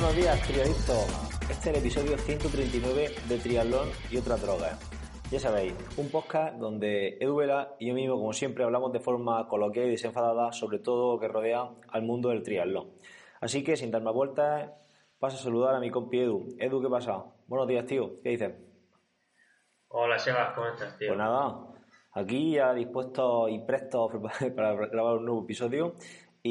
Buenos días, triadictos. Este es el episodio 139 de Triatlón y otras drogas. Ya sabéis, un podcast donde Edu Vela y yo mismo, como siempre, hablamos de forma coloquial y desenfadada sobre todo lo que rodea al mundo del triatlón. Así que, sin dar más vueltas, paso a saludar a mi compi Edu. Edu, ¿qué pasa? Buenos días, tío. ¿Qué dices? Hola, Sebas, ¿cómo estás, tío? Pues nada, aquí ya dispuesto y presto para grabar un nuevo episodio.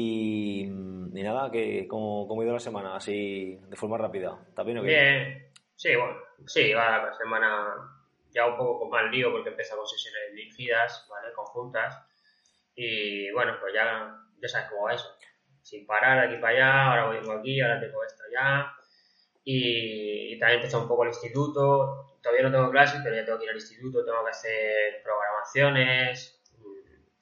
Y, y nada, que como, como ha ido la semana, así de forma rápida. ¿Está bien o qué? Bien, sí, bueno, sí, va la semana ya un poco con más lío porque empezamos sesiones dirigidas, ¿vale? Conjuntas. Y bueno, pues ya, ya sabes cómo va eso. Sin parar aquí para allá, ahora vengo aquí, ahora tengo esto allá. Y, y también empezó un poco el instituto. Todavía no tengo clases, pero ya tengo que ir al instituto, tengo que hacer programaciones,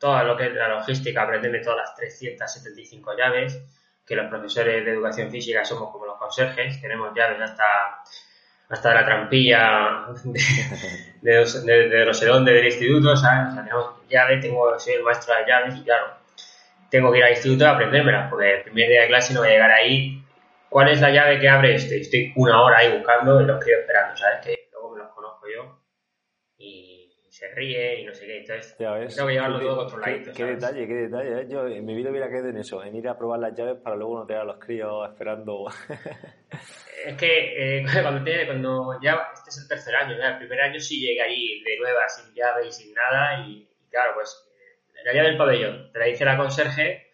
toda lo que es la logística, aprenderme todas las 375 llaves, que los profesores de educación física somos como los conserjes, tenemos llaves hasta, hasta la trampilla de, de, de, dónde del instituto, ¿sabes? O tenemos llaves, tengo, soy el maestro de llaves y claro, tengo que ir al instituto a aprendérmelas, porque el primer día de clase no voy a llegar ahí. ¿Cuál es la llave que abre este? Estoy una hora ahí buscando y los quiero esperando, ¿sabes? Que luego me los conozco yo y se ríe y no sé qué. Entonces, tengo que llevarlo Qué- todo qué- controladito. Qué, ¿sabes? detalle, qué detalle. ¿eh? Yo en mi vida hubiera caído en eso, en ir a probar las llaves para luego no tener a los críos esperando. Es que eh, cuando, tiene, cuando ya, este es el tercer año, el primer año sí llegué ahí de nueva, sin llave y sin nada, y, y claro, pues eh, la llave del pabellón, te la dice la conserje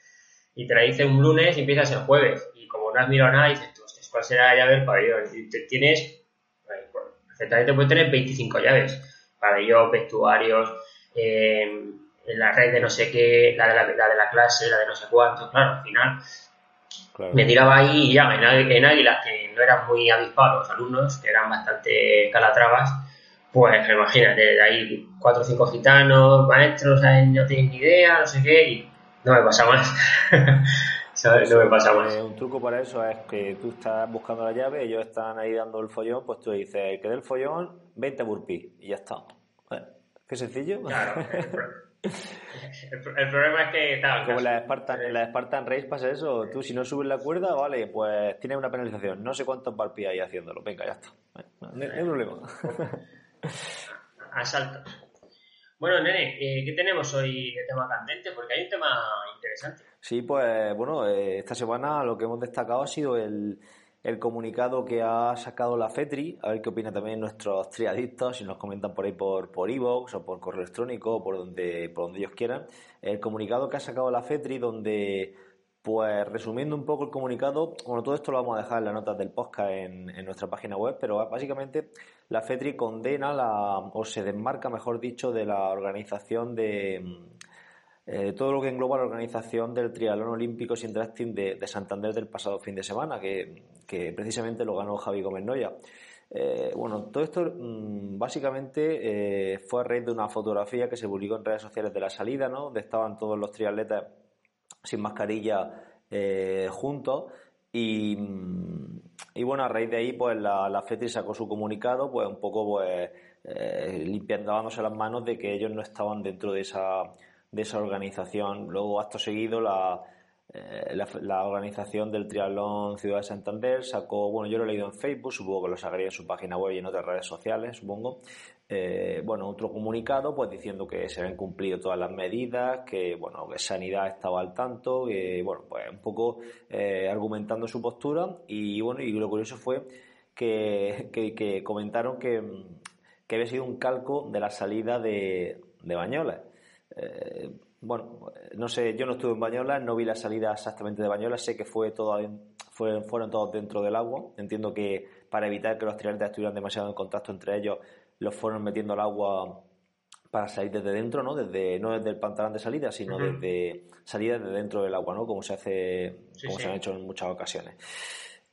y te la dice un lunes y empiezas el jueves, y como no has mirado nada, dices tú, "Hostia, ¿cuál será la llave del pabellón? Y te tienes, pues, perfectamente puedes tener 25 llaves, pabellón, vestuarios, eh, la red de no sé qué, la de la, la de la clase, la de no sé cuánto, claro, al final Claro. me tiraba ahí y ya, en, águ- en Águilas, que no eran muy avispados los alumnos, que eran bastante calatrabas, pues imagínate, de ahí cuatro o cinco gitanos, maestros, no tienen ni idea, no sé qué, y no me pasa más. ¿Sabes? No me pasa más. Un truco para eso es que tú estás buscando la llave, ellos están ahí dando el follón, pues tú dices, que dé el follón, 20 burpees, y ya está. Bueno, qué sencillo. Claro, el, pro- el pro- el problema es que, claro, Como la Spartan, en la Spartan Race pasa eso, tú si no subes la cuerda, vale, pues tienes una penalización, no sé cuántos burpees hay haciéndolo, venga, ya está. No, hay- no hay problema. asalto. Bueno, nene, eh, ¿qué tenemos hoy de tema candente? Porque hay un tema interesante. Sí, pues bueno, eh, esta semana lo que hemos destacado ha sido el, el comunicado que ha sacado la FETRI, a ver qué opinan también nuestros triadictos, si nos comentan por ahí por por iVoox o por correo electrónico o por donde, por donde ellos quieran. El comunicado que ha sacado la FETRI, donde, pues resumiendo un poco el comunicado, bueno, todo esto lo vamos a dejar en las notas del podcast en, en nuestra página web, pero básicamente la FETRI condena la, o se desmarca, mejor dicho, de la organización de eh, todo lo que engloba la organización del Triatlón Olímpico sin drafting de, de Santander del pasado fin de semana, que, que precisamente lo ganó Javi Gómez Noya. Eh, bueno, todo esto mm, básicamente eh, fue a raíz de una fotografía que se publicó en redes sociales de la salida, ¿no? Donde estaban todos los triatletas sin mascarilla juntos y, mm, y bueno, a raíz de ahí pues la, la FETRI sacó su comunicado pues un poco pues eh, limpiando, lavándose las manos de que ellos no estaban dentro de esa, de esa organización. Luego, acto seguido, la, eh, la, la organización del Triatlón Ciudad de Santander sacó, bueno, yo lo he leído en Facebook, supongo que lo sacaría en su página web y en otras redes sociales, supongo. Eh, bueno, otro comunicado, pues diciendo que se habían cumplido todas las medidas, que, bueno, que Sanidad estaba al tanto, que, bueno, pues un poco eh, argumentando su postura y, bueno, y lo curioso fue que, que, comentaron que, que había sido un calco de la salida de, de. Eh, bueno, no sé, yo no estuve en Bañolas, no vi la salida exactamente de Bañolas, sé que fue todo, fueron todos dentro del agua. Entiendo que para evitar que los triatletas estuvieran demasiado en contacto entre ellos, los fueron metiendo al agua para salir desde dentro, ¿no? Desde, no desde el pantalón de salida, sino desde salir desde dentro del agua, ¿no? Como se hace, como se han hecho en muchas ocasiones.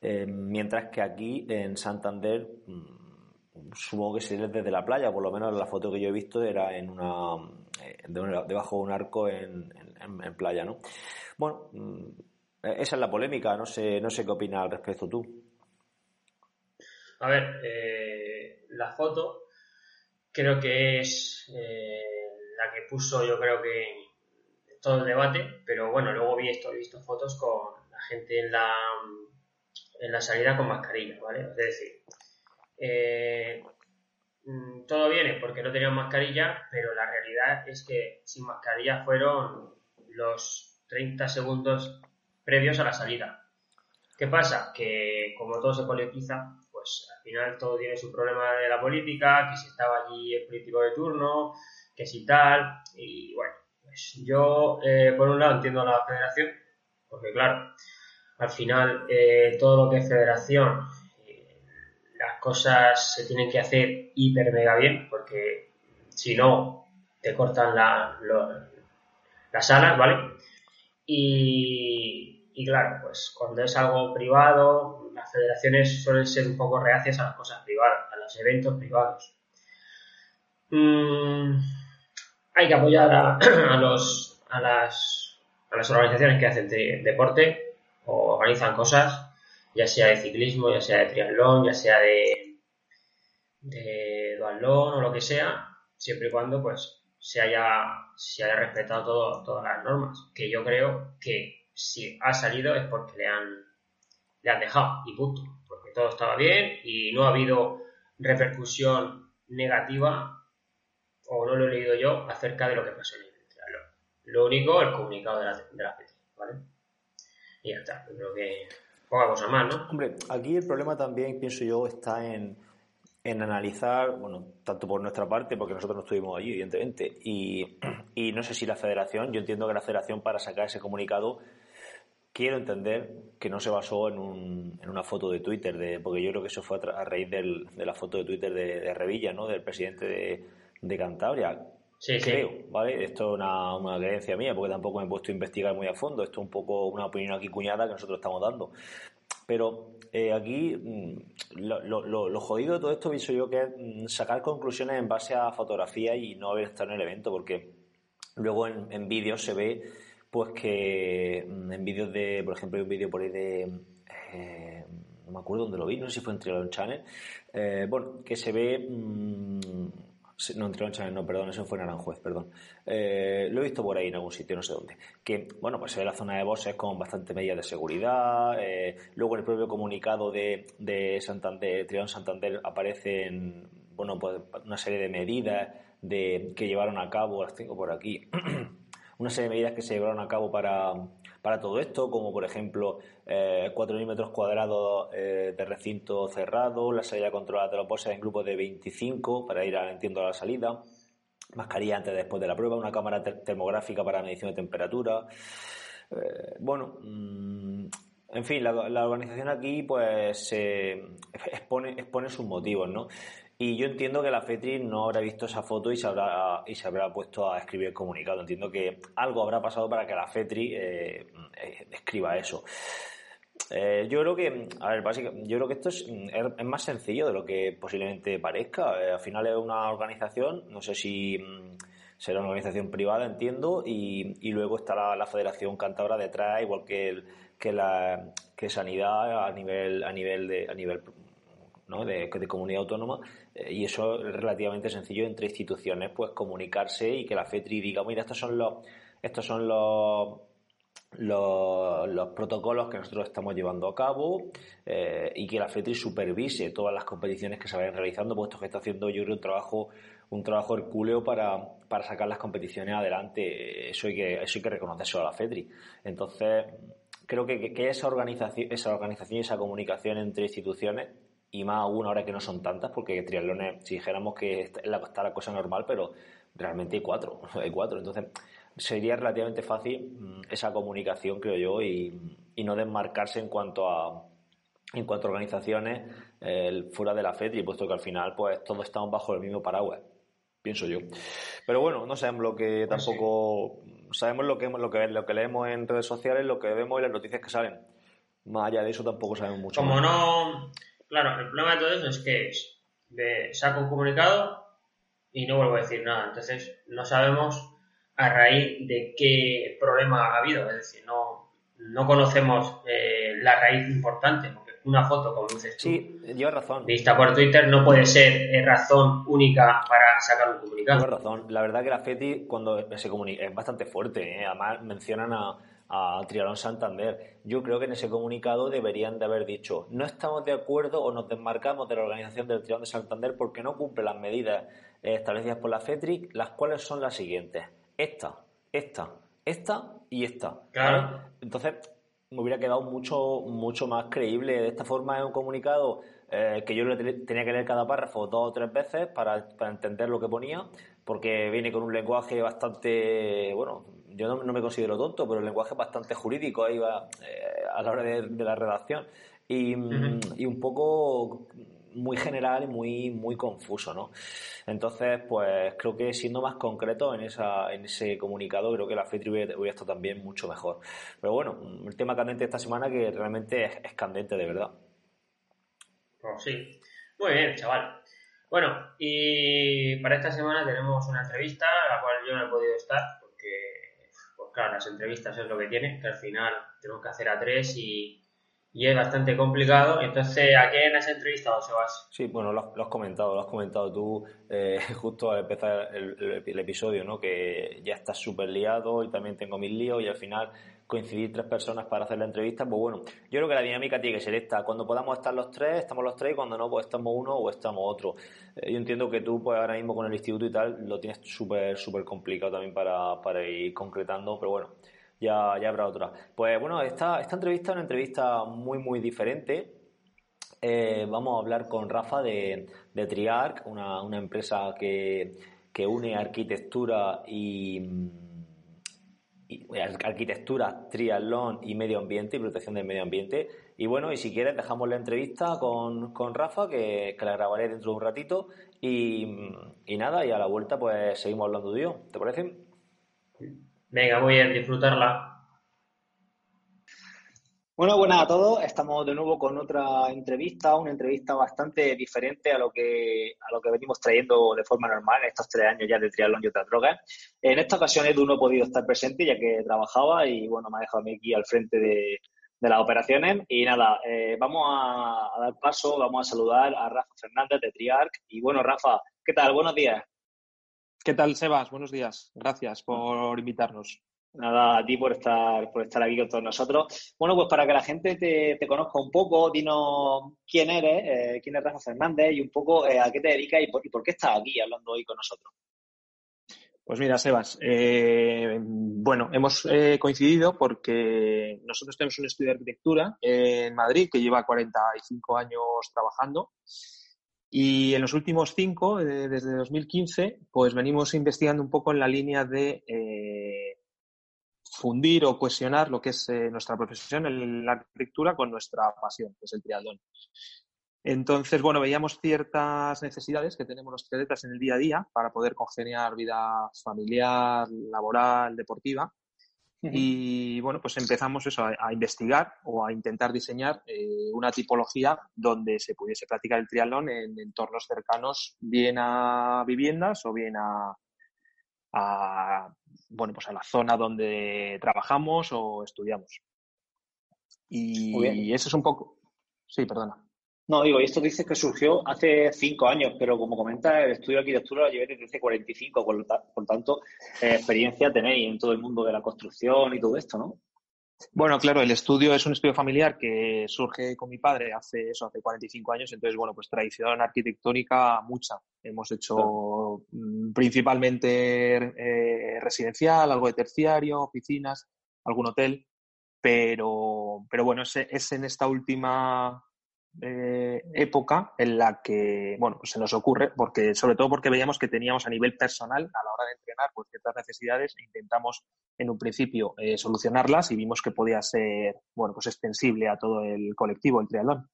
Eh, mientras que aquí en Santander mm, supongo que sería desde la playa, por lo menos la foto que yo he visto era en una, debajo de un arco en, playa, ¿no? Bueno, mm, esa es la polémica, no sé, no sé qué opinas al respecto tú. A ver, eh, la foto creo que es la que puso, yo creo que todo el debate, pero bueno, luego vi esto, he visto fotos con la gente en la en la salida con mascarilla, ¿vale? Es decir, eh, todo viene porque no tenían mascarilla, pero la realidad es que sin mascarilla fueron los 30 segundos previos a la salida. ¿Qué pasa? Que como todo se politiza, pues al final todo tiene su problema de la política, que si estaba allí el político de turno, que si tal, y bueno, pues yo eh, por un lado entiendo a la federación, porque claro, al final eh, todo lo que es federación, cosas se tienen que hacer hiper mega bien, porque si no, te cortan la, las alas, ¿vale? Y, y, claro, pues cuando es algo privado, las federaciones suelen ser un poco reacias a las cosas privadas, a los eventos privados. Mm, hay que apoyar a, a, los, a, las, a las organizaciones que hacen deporte, o organizan cosas, ya sea de ciclismo, ya sea de triatlón, ya sea de, de duatlón o lo que sea, siempre y cuando pues se haya, se haya respetado todas las normas, que yo creo que si ha salido es porque le han, le han dejado y punto, porque todo estaba bien y no ha habido repercusión negativa o no lo he leído yo acerca de lo que pasó en el triatlón. Lo único, el comunicado de la, de la ¿vale? y ya está. creo que más, ¿no? Hombre, aquí el problema también, pienso yo, está en, en analizar, bueno, tanto por nuestra parte, porque nosotros no estuvimos allí, evidentemente, y, no sé si la federación, yo entiendo que la federación para sacar ese comunicado quiero entender que no se basó en, un, en una foto de Twitter, de, porque yo creo que eso fue a, raíz de la foto de Twitter de, de Revilla, ¿no? Del presidente de, de Cantabria. Sí, creo, ¿vale? Esto es una, una, creencia mía, porque tampoco me he puesto a investigar muy a fondo. Esto es un poco una opinión aquí cuñada que nosotros estamos dando. Pero eh, aquí mm, lo, lo, jodido de todo esto pienso yo que es mm, sacar conclusiones en base a fotografía y no haber estado en el evento, porque luego en, vídeos se ve pues que mm, en vídeos de, por ejemplo, hay un vídeo por ahí de... Eh, no me acuerdo dónde lo vi, no sé si fue en Channel, eh, bueno, que se ve no, entre no, perdón, eso fue en Aranjuez, perdón. Eh, lo he visto por ahí en algún sitio, no sé dónde. Que, bueno, pues se ve la zona de bosses con bastante medidas de seguridad. Eh, luego en el propio comunicado de, de Santander, Trión Santander, aparecen, bueno, pues una serie de medidas de, que llevaron a cabo, las tengo por aquí, una serie de medidas que se llevaron a cabo para para todo esto, como por ejemplo eh, 4.000 metros cuadrados eh, de recinto cerrado, la salida controlada de los bosses en grupos de 25 para ir, entiendo, a la salida, mascarilla antes y después de la prueba, una cámara termográfica para medición de temperatura. Eh, bueno, mm, en fin, la, organización aquí pues expone, expone sus motivos, ¿no? Y yo entiendo que la FETRI no habrá visto esa foto y se habrá, y se habrá puesto a escribir el comunicado. Entiendo que algo habrá pasado para que la FETRI eh, escriba eso. Eh, yo creo que, a ver, básicamente, yo creo que esto es, es, más sencillo de lo que posiblemente parezca. al final es una organización, no sé si mm, será una organización privada, entiendo, y, y luego está la, la, Federación Cántabra detrás, igual que, el, que la que sanidad a nivel a nivel de a nivel ¿no? de, de, comunidad autónoma eh, y eso es relativamente sencillo entre instituciones, pues comunicarse y que la FETRI diga, mira, estos son los, estos son los, los, protocolos que nosotros estamos llevando a cabo eh, y que la FETRI supervise todas las competiciones que se vayan realizando, puesto que está haciendo yo creo un trabajo un trabajo hercúleo para, para sacar las competiciones adelante. Eso hay que, eso hay que reconocerlo a la FETRI. Entonces, creo que, que, esa organización, esa organización y esa comunicación entre instituciones y más aún ahora que no son tantas, porque triatlones, si dijéramos que está la cosa normal, pero realmente hay cuatro, hay cuatro. Entonces, sería relativamente fácil mm, esa comunicación, creo yo, y, no desmarcarse en cuanto a en cuanto a organizaciones fuera de la FED, puesto que al final pues todos estamos bajo el mismo paraguas, pienso yo. Pero bueno, no sabemos lo que pues tampoco sabemos lo que lo que lo que leemos en redes sociales, lo que vemos y las noticias que salen. Más allá de eso tampoco sabemos mucho. Como no, claro, el problema de todo eso es que de, saco un comunicado y no vuelvo a decir nada. Entonces no sabemos a raíz de qué problema ha habido. Es decir, no, no conocemos eh, la raíz importante, porque una foto, como dices tú, sí, lleva razón. vista por Twitter, no puede ser eh, razón única para sacar un comunicado. Lleva razón. La verdad que la FETI, cuando se comunica, es bastante fuerte. ¿eh? Además, mencionan a, a Trialón Santander. Yo creo que en ese comunicado deberían de haber dicho no estamos de acuerdo o nos desmarcamos de la organización del Trialón de Santander porque no cumple las medidas establecidas por la FETRIC, las cuales son las siguientes. Esta, esta, esta y esta. Claro. Entonces, me hubiera quedado mucho, mucho más creíble. De esta forma es un comunicado eh, que yo tenía que leer cada párrafo dos o tres veces para, para, entender lo que ponía, porque viene con un lenguaje bastante, bueno, yo no, me considero tonto, pero el lenguaje bastante jurídico ahí va, eh, a la hora de, la redacción. Y, y un poco muy general y muy, muy confuso, ¿no? Entonces, pues creo que siendo más concreto en, esa, en ese comunicado, creo que la FETRI hubiera, estado también mucho mejor. Pero bueno, el tema candente de esta semana que realmente es, candente de verdad. Pues sí. Muy bien, chaval. Bueno, y para esta semana tenemos una entrevista, a la cual yo no he podido estar, porque, pues claro, las entrevistas es lo que tiene, que al final tenemos que hacer a tres y, y es bastante complicado. Entonces, ¿a quién has entrevistado, Sebas? Sí, bueno, lo, has comentado, lo has comentado tú eh, justo al empezar el, episodio, ¿no? Que ya estás súper liado y también tengo mis líos y al final coincidir tres personas para hacer la entrevista, pues bueno, yo creo que la dinámica tiene que ser esta. Cuando podamos estar los tres, estamos los tres y cuando no, pues estamos uno o estamos otro. Eh, yo entiendo que tú, pues ahora mismo con el instituto y tal, lo tienes súper, súper complicado también para, para ir concretando, pero bueno ya, ya habrá otra. Pues bueno, esta, esta entrevista es una entrevista muy, muy diferente. Eh, vamos a hablar con Rafa de, de Triarc, una, una empresa que, que, une arquitectura y, arquitectura, triatlón y medio ambiente y protección del medio ambiente. Y bueno, y si quieres dejamos la entrevista con, con Rafa, que, que, la grabaré dentro de un ratito. Y, y nada, y a la vuelta pues seguimos hablando de ello. ¿Te parece? Venga, voy a disfrutarla. Bueno, buenas a todos. Estamos de nuevo con otra entrevista, una entrevista bastante diferente a lo que a lo que venimos trayendo de forma normal estos tres años ya de triatlón y otras drogas. En esta ocasión Edu no ha podido estar presente ya que trabajaba y bueno, me ha dejado a mí aquí al frente de, las operaciones. Y nada, eh, vamos a, a, dar paso, vamos a saludar a Rafa Fernández de Triarc. Y bueno, Rafa, ¿qué tal? Buenos días. ¿Qué tal, Sebas? Buenos días. Gracias por invitarnos. Nada, a ti por estar, por estar aquí con todos nosotros. Bueno, pues para que la gente te, conozca un poco, dinos quién eres, eh, quién es Rafa Fernández y un poco eh, a qué te dedicas y por, qué estás aquí hablando hoy con nosotros. Pues mira, Sebas, eh, bueno, hemos coincidido porque nosotros tenemos un estudio de arquitectura en Madrid que lleva 45 años trabajando y en los últimos cinco, eh, desde 2015, pues venimos investigando un poco en la línea de eh, fundir o cohesionar lo que es eh, nuestra profesión, la arquitectura, con nuestra pasión, que es el triatlón. Entonces, bueno, veíamos ciertas necesidades que tenemos los triatletas en el día a día para poder congeniar vida familiar, laboral, deportiva y bueno, pues empezamos eso, a, investigar o a intentar diseñar eh, una tipología donde se pudiese practicar el triatlón en entornos cercanos, bien a viviendas o bien a, bueno, pues a la zona donde trabajamos o estudiamos. Y, y eso es un poco. Sí, perdona. No, digo, y esto dices que surgió hace cinco años, pero como comenta, el estudio de arquitectura lo llevé desde hace 45, por, por tanto, eh, experiencia tenéis en todo el mundo de la construcción y todo esto, ¿no? Bueno, claro, el estudio es un estudio familiar que surge con mi padre hace eso, hace 45 años, entonces, bueno, pues tradición arquitectónica mucha. Hemos hecho mm, principalmente eh, residencial, algo de terciario, oficinas, algún hotel, pero, pero bueno, es, es en esta última eh, época en la que, bueno, se nos ocurre, porque, sobre todo porque veíamos que teníamos a nivel personal, a la hora de entrenar, pues ciertas necesidades e intentamos en un principio eh, solucionarlas y vimos que podía ser, bueno, pues extensible a todo el colectivo, el triatlón.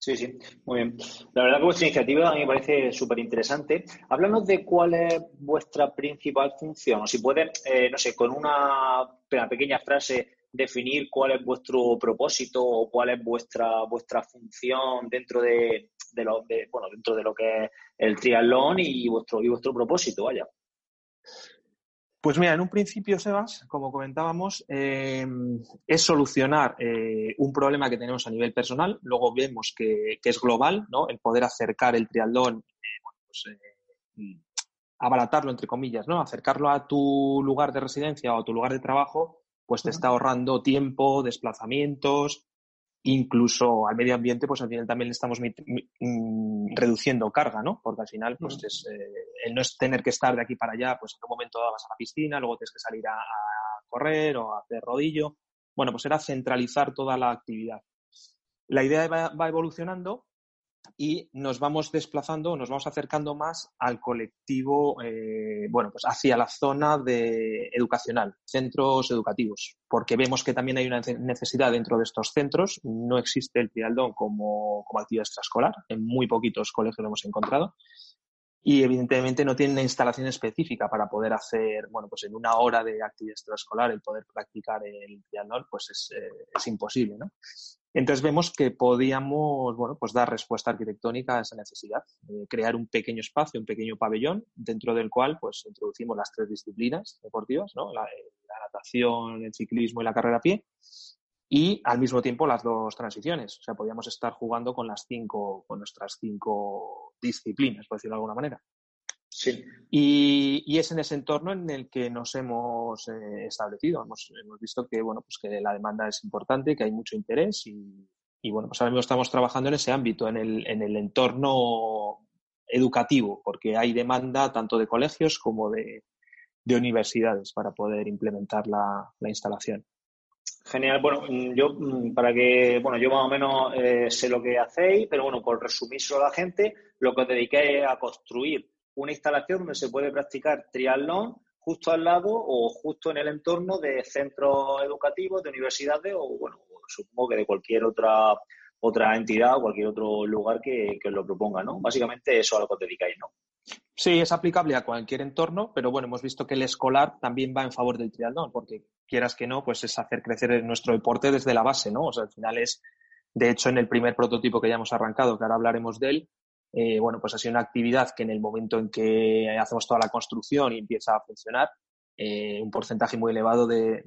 Sí, sí, muy bien. La verdad que vuestra iniciativa a mí me parece súper interesante. Háblanos de cuál es vuestra principal función, o si puede, eh, no sé, con una pequeña frase definir cuál es vuestro propósito o cuál es vuestra vuestra función dentro de, lo bueno dentro de lo que es el triatlón y vuestro y vuestro propósito vaya pues mira, en un principio, Sebas, como comentábamos, em, es solucionar eh, un problema que tenemos a nivel personal. Luego vemos que, es global, ¿no? El poder acercar el triatlón, eh, pues, eh, abaratarlo, entre comillas, ¿no? Acercarlo a tu lugar de residencia o a tu lugar de trabajo pues te está ahorrando tiempo, desplazamientos, incluso al medio ambiente, pues al final también le estamos mm, reduciendo carga, ¿no? Porque al final, pues es, eh, el no es tener que estar de aquí para allá, pues en un momento vas a la piscina, luego tienes que salir a, correr o a hacer rodillo. Bueno, pues era centralizar toda la actividad. La idea va evolucionando y nos vamos desplazando, nos vamos acercando más al colectivo, eh, bueno, pues hacia la zona de educacional, centros educativos, porque vemos que también hay una necesidad dentro de estos centros. No existe el trialdón como, como actividad extraescolar, en muy poquitos colegios lo hemos encontrado. Y evidentemente no tiene una instalación específica para poder hacer, bueno, pues en una hora de actividad extraescolar el poder practicar el triatlón, pues es, eh, es imposible, ¿no? Entonces vemos que podíamos bueno, pues dar respuesta arquitectónica a esa necesidad, crear un pequeño espacio, un pequeño pabellón, dentro del cual pues, introducimos las tres disciplinas deportivas, ¿no? la, natación, el ciclismo y la carrera a pie, y al mismo tiempo las dos transiciones. O sea, podíamos estar jugando con las cinco, con nuestras cinco disciplinas, por decirlo de alguna manera. Sí. Y, es en ese entorno en el que nos hemos eh, establecido. Hemos, hemos, visto que, bueno, pues que la demanda es importante, que hay mucho interés y, y bueno, pues ahora mismo estamos trabajando en ese ámbito, en el, en el entorno educativo, porque hay demanda tanto de colegios como de, de universidades para poder implementar la, la, instalación. Genial. Bueno, yo mm, para que, bueno, yo más o menos eh, sé lo que hacéis, pero bueno, por resumírselo a la gente, lo que os dedicáis a construir una instalación donde se puede practicar triatlón justo al lado o justo en el entorno de centros educativos, de universidades o, bueno, supongo que de cualquier otra otra entidad o cualquier otro lugar que, os lo proponga, ¿no? Básicamente eso a lo que os dedicáis, ¿no? Sí, es aplicable a cualquier entorno, pero bueno, hemos visto que el escolar también va en favor del triatlón, porque quieras que no, pues es hacer crecer nuestro deporte desde la base, ¿no? O sea, al final es, de hecho, en el primer prototipo que ya hemos arrancado, que ahora hablaremos de él, eh, bueno, pues ha sido una actividad que en el momento en que hacemos toda la construcción y empieza a funcionar, eh, un porcentaje muy elevado de,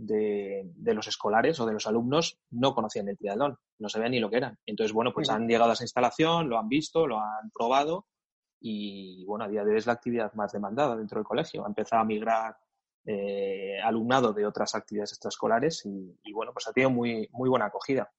los escolares o de los alumnos no conocían el triatlón, no sabían ni lo que era. Entonces, bueno, pues han llegado a esa instalación, lo han visto, lo han probado y, bueno, a día de hoy es la actividad más demandada dentro del colegio. Ha empezado a migrar eh, alumnado de otras actividades extraescolares y, y, bueno, pues ha tenido muy, muy buena acogida.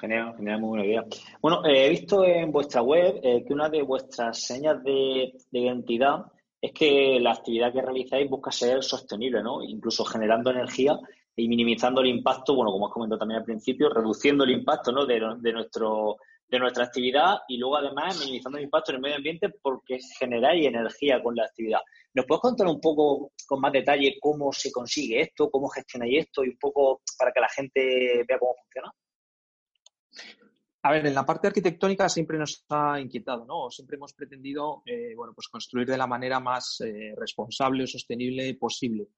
Genial, genial, muy buena idea. Bueno, eh, he visto en vuestra web eh, que una de vuestras señas de, identidad es que la actividad que realizáis busca ser sostenible, ¿no? Incluso generando energía y minimizando el impacto, bueno, como has comentado también al principio, reduciendo el impacto, ¿no? De, nuestro de nuestra actividad y luego además minimizando el impacto en el medio ambiente porque generáis energía con la actividad. ¿Nos puedes contar un poco con más detalle cómo se consigue esto, cómo gestionáis esto y un poco para que la gente vea cómo funciona? A ver, en la parte arquitectónica siempre nos ha inquietado, ¿no? Siempre hemos pretendido, eh, bueno, pues construir de la manera más eh, responsable o sostenible posible.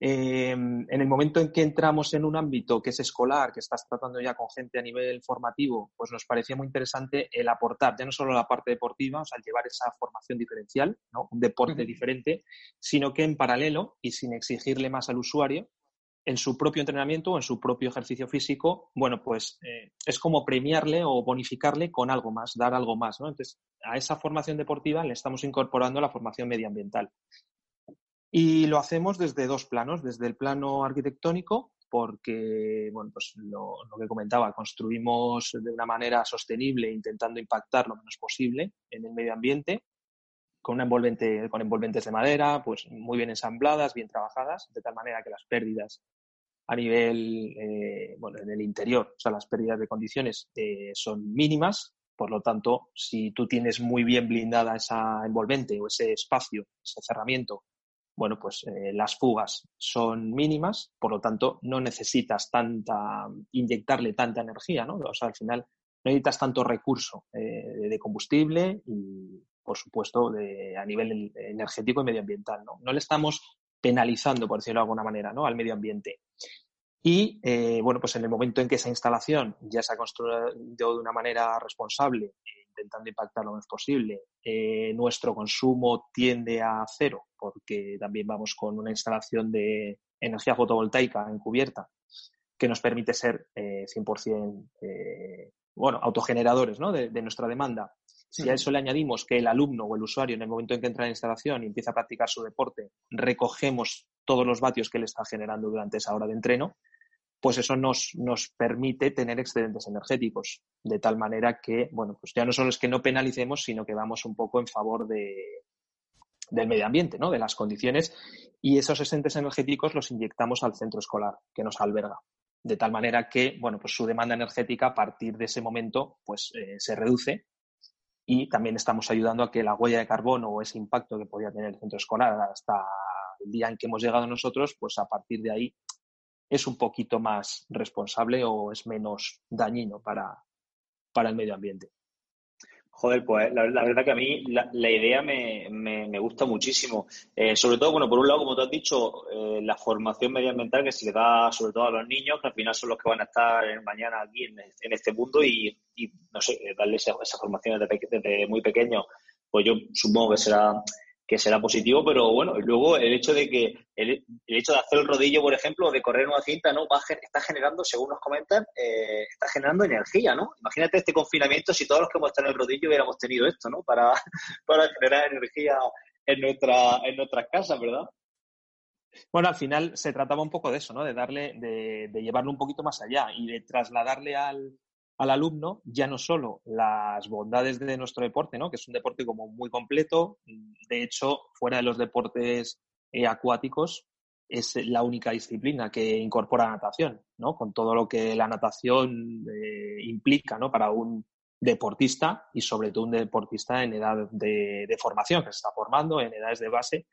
Em, en el momento en que entramos en un ámbito que es escolar, que estás tratando ya con gente a nivel formativo, pues nos parecía muy interesante el aportar ya no solo la parte deportiva, o sea, llevar esa formación diferencial, ¿no? un deporte diferente, sino que en paralelo y sin exigirle más al usuario, en su propio entrenamiento o en su propio ejercicio físico, bueno, pues eh, es como premiarle o bonificarle con algo más, dar algo más, ¿no? Entonces, a esa formación deportiva le estamos incorporando la formación medioambiental. Y lo hacemos desde dos planos, desde el plano arquitectónico, porque, bueno, pues lo, lo que comentaba, construimos de una manera sostenible, intentando impactar lo menos posible en el medio ambiente, con, envolvente, con envolventes de madera, pues muy bien ensambladas, bien trabajadas, de tal manera que las pérdidas a nivel, eh, bueno, en el interior, o sea, las pérdidas de condiciones eh, son mínimas, por lo tanto, si tú tienes muy bien blindada esa envolvente o ese espacio, ese cerramiento, bueno, pues eh, las fugas son mínimas, por lo tanto, no necesitas tanta, inyectarle tanta energía, ¿no? O sea, al final no necesitas tanto recurso de combustible y, por supuesto, de, a nivel energético y medioambiental, ¿no? No le estamos penalizando, por decirlo de alguna manera, ¿no? al medio ambiente. Y eh, bueno, pues en el momento en que esa instalación ya se ha construido de una manera responsable, intentando impactar lo menos posible, eh, nuestro consumo tiende a cero, porque también vamos con una instalación de energía fotovoltaica encubierta que nos permite ser 100% eh, bueno, autogeneradores ¿no? de, nuestra demanda si a eso le añadimos que el alumno o el usuario en el momento en que entra en la instalación y empieza a practicar su deporte, recogemos todos los vatios que le está generando durante esa hora de entreno, pues eso nos, nos permite tener excedentes energéticos, de tal manera que, bueno, pues ya no solo es que no penalicemos, sino que vamos un poco en favor de, del medio ambiente, ¿no? de las condiciones, y esos excedentes energéticos los inyectamos al centro escolar que nos alberga. De tal manera que, bueno, pues su demanda energética a partir de ese momento, pues eh, se reduce y también estamos ayudando a que la huella de carbono o ese impacto que podía tener el centro escolar hasta el día en que hemos llegado nosotros, pues a partir de ahí es un poquito más responsable o es menos dañino para, para el medio ambiente. Joder, pues la, verdad que a mí la, idea me, me, gusta muchísimo. Eh, sobre todo, bueno, por un lado, como tú has dicho, eh, la formación medioambiental que se le da sobre todo a los niños, que al final son los que van a estar mañana aquí en, este mundo y, no sé, darles esa, esa formación desde, desde, muy pequeño, pues yo supongo que será que será positivo, pero bueno, luego el hecho de que el, hecho de hacer el rodillo, por ejemplo, de correr una cinta, ¿no? Va, está generando, según nos comentan, eh, está generando energía, ¿no? Imagínate este confinamiento si todos los que hemos estado en el rodillo hubiéramos tenido esto, ¿no? Para, para generar energía en, nuestra, en nuestras casas, ¿verdad? Bueno, al final se trataba un poco de eso, ¿no? De darle, de, de llevarlo un poquito más allá y de trasladarle al, al alumno ya no solo las bondades de nuestro deporte, ¿no? que es un deporte como muy completo, de hecho, fuera de los deportes eh, acuáticos, es la única disciplina que incorpora natación, ¿no? con todo lo que la natación eh, implica ¿no? para un deportista y sobre todo un deportista en edad de, de formación, que se está formando en edades de base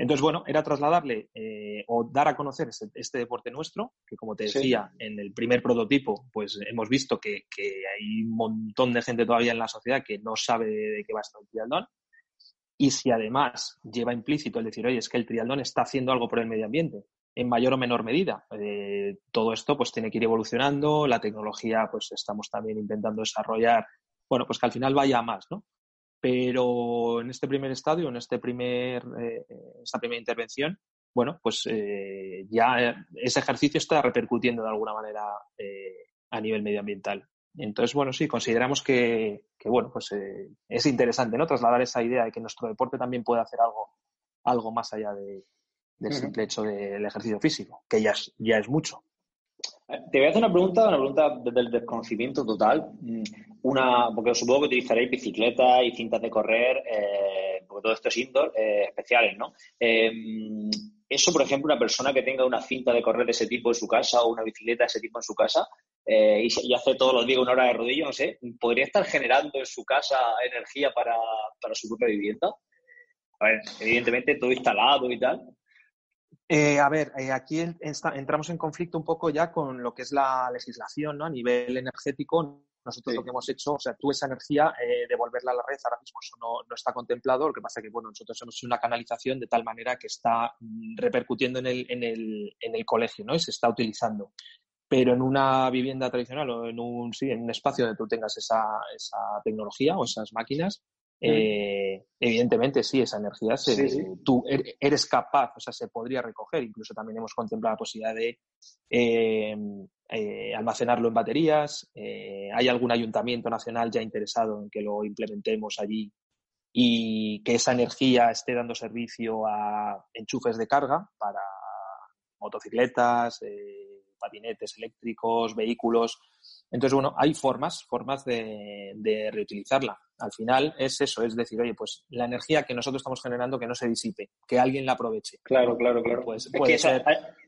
entonces, bueno, era trasladarle eh, o dar a conocer este, deporte nuestro, que como te decía, en el primer prototipo, pues hemos visto que, hay un montón de gente todavía en la sociedad que no sabe de, qué va a estar el triatlón. Y si además lleva implícito el decir, oye, es que el triatlón está haciendo algo por el medio ambiente, en mayor o menor medida. Eh, todo esto pues tiene que ir evolucionando, la tecnología pues estamos también intentando desarrollar, bueno, pues que al final vaya a más, ¿no? Pero en este primer estadio, en este primer, eh, esta primera intervención, bueno, pues eh, ya ese ejercicio está repercutiendo de alguna manera eh, a nivel medioambiental. Entonces, bueno, sí, consideramos que, bueno, pues es interesante, ¿no? Trasladar esa idea de que nuestro deporte también puede hacer algo, algo más allá de, del simple hecho del ejercicio físico, que ya ya es mucho. Te voy a hacer una pregunta, una pregunta desde el desconocimiento total. Mm, una, porque supongo que utilizaréis bicicletas y cintas de correr, eh, porque todo esto es indoor, eh, especiales, ¿no? Em, eso, por ejemplo, una persona que tenga una cinta de correr de ese tipo en su casa o una bicicleta de ese tipo en su casa eh, y, hace todos los días una hora de rodillo, no sé, ¿podría estar generando en su casa energía para, para su propia vivienda? A ver, evidentemente todo instalado y tal. Eh, a ver, eh, aquí entramos en conflicto un poco ya con lo que es la legislación, ¿no? A nivel energético, nosotros lo que hemos hecho, o sea, tú esa energía, eh, devolverla a la red, ahora mismo eso no, está contemplado, lo que pasa es que, bueno, nosotros hemos hecho una canalización de tal manera que está mm, repercutiendo en el, en el, en el colegio, ¿no? Y se está utilizando. Pero en una vivienda tradicional o en un, sí, en un espacio donde tú tengas esa, esa tecnología o esas máquinas, eh, evidentemente, sí, esa energía tú er, eres capaz, o sea, se podría recoger. Incluso también hemos contemplado la posibilidad de eh, eh, almacenarlo en baterías. hay algún ayuntamiento nacional ya interesado en que lo implementemos allí y que esa energía esté dando servicio a enchufes de carga para motocicletas, patinetes eléctricos, vehículos. Entonces, bueno, hay formas, formas de, reutilizarla. Al final es eso, es decir, oye, pues la energía que nosotros estamos generando que no se disipe, que alguien la aproveche. Claro, claro, claro. Pues, puede ser...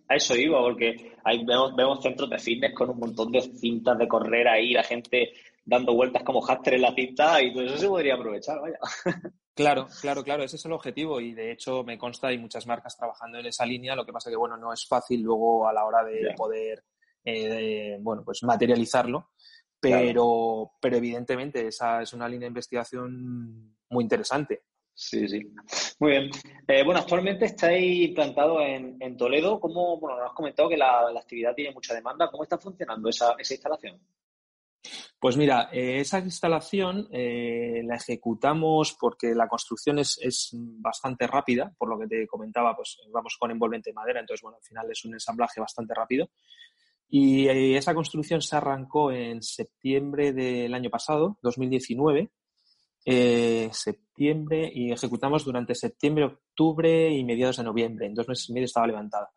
A eso iba, porque ahí vemos, vemos centros de fitness con un montón de cintas de correr ahí, la gente dando vueltas como háster en la cinta y todo eso se podría aprovechar, vaya. Claro, claro, claro, ese es el objetivo y de hecho me consta hay muchas marcas trabajando en esa línea, lo que pasa que bueno, no es fácil luego a la hora de poder eh, bueno, pues materializarlo, pero, pero evidentemente esa es una línea de investigación muy interesante. Sí, sí. Muy bien. Eh, bueno, actualmente estáis plantados en, en, Toledo. ¿Cómo, bueno, nos has comentado que la, la, actividad tiene mucha demanda. ¿Cómo está funcionando esa, esa instalación? Pues mira, eh, esa instalación eh, la ejecutamos porque la construcción es, es, bastante rápida, por lo que te comentaba, pues vamos con envolvente de madera, entonces bueno, al final es un ensamblaje bastante rápido. Y eh, esa construcción se arrancó en septiembre del año pasado, 2019, septiembre, y ejecutamos durante septiembre, octubre y mediados de noviembre. En dos meses y medio estaba levantada.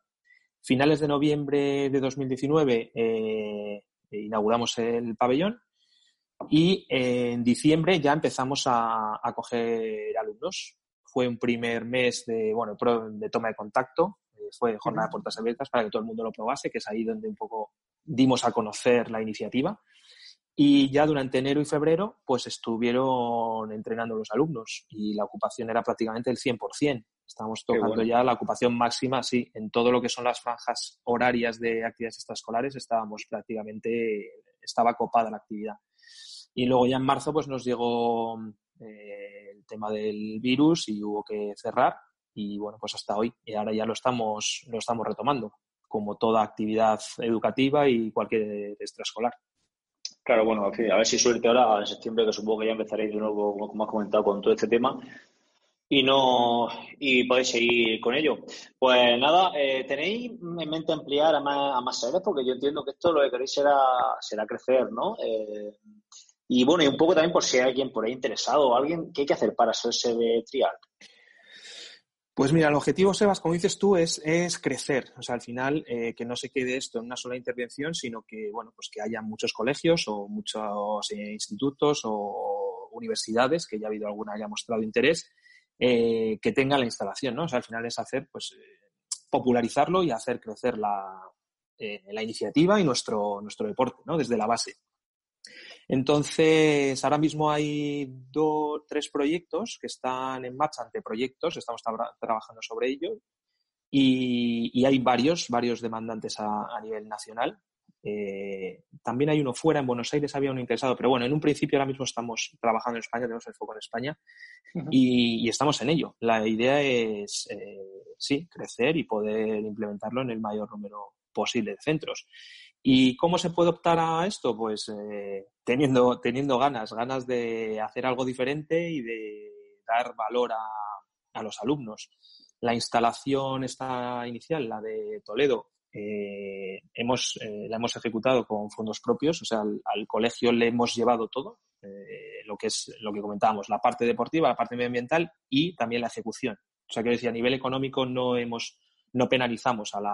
Finales de noviembre de 2019 inauguramos el pabellón y en diciembre ya empezamos a, a coger alumnos. Fue un primer mes de, bueno, de toma de contacto, eh, fue jornada de puertas abiertas para que todo el mundo lo probase, que es ahí donde un poco dimos a conocer la iniciativa. Y ya durante enero y febrero, pues estuvieron entrenando los alumnos y la ocupación era prácticamente el 100%. Estamos tocando ya la ocupación máxima, sí, en todo lo que son las franjas horarias de actividades extraescolares estábamos prácticamente, estaba copada la actividad. Y luego ya en marzo pues nos llegó eh, el tema del virus y hubo que cerrar y bueno, pues hasta hoy. Y ahora ya lo estamos, lo estamos retomando, como toda actividad educativa y cualquier extraescolar. Claro, bueno, a ver si suerte ahora en septiembre, que supongo que ya empezaréis de nuevo, como has comentado, con todo este tema y no y podéis seguir con ello. Pues nada, eh, ¿tenéis en mente ampliar a más, a más sedes? Porque yo entiendo que esto lo que queréis será, será crecer, ¿no? Eh, y bueno, y un poco también por si hay alguien por ahí interesado o alguien, ¿qué hay que hacer para hacerse de trial? Pues mira, el objetivo, Sebas, como dices tú, es, es crecer. O sea, al final, eh, que no se quede esto en una sola intervención, sino que, bueno, pues que haya muchos colegios o muchos institutos o universidades, que ya ha habido alguna que haya mostrado interés, eh, que tenga la instalación, ¿no? O sea, al final es hacer, pues, eh, popularizarlo y hacer crecer la, eh, la iniciativa y nuestro, nuestro deporte, ¿no? Desde la base. Entonces, ahora mismo hay dos, tres proyectos que están en marcha ante proyectos, estamos trabajando sobre ello y, y, hay varios, varios demandantes a, a nivel nacional eh, también hay uno fuera, en Buenos Aires había uno interesado, pero bueno, en un principio ahora mismo estamos trabajando en España, tenemos el foco en España y, estamos en ello. La idea es, eh, sí, crecer y poder implementarlo en el mayor número posible de centros. ¿Y cómo se puede optar a esto? Pues eh, teniendo, teniendo ganas, ganas de hacer algo diferente y de dar valor a, a los alumnos. La instalación esta inicial, la de Toledo, eh, hemos, eh, la hemos ejecutado con fondos propios, o sea, al, colegio le hemos llevado todo, lo que es lo que comentábamos, la parte deportiva, la parte medioambiental y también la ejecución. O sea, que decía, a nivel económico no hemos, no penalizamos al,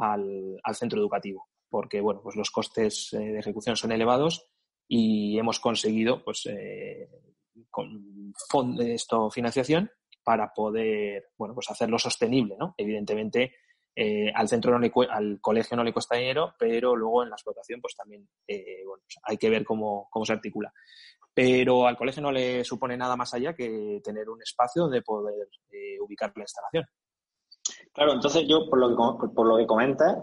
al, centro educativo, porque bueno, pues los costes de ejecución son elevados y hemos conseguido, pues, con esto financiación para poder, bueno, pues hacerlo sostenible, ¿no? Evidentemente, eh, al centro no le, al colegio no le cuesta dinero, pero luego en la explotación pues también eh, pues hay que ver cómo, cómo, se articula. Pero al colegio no le supone nada más allá que tener un espacio donde poder eh, ubicar la instalación. Claro, entonces yo, por lo que, por lo que comentas,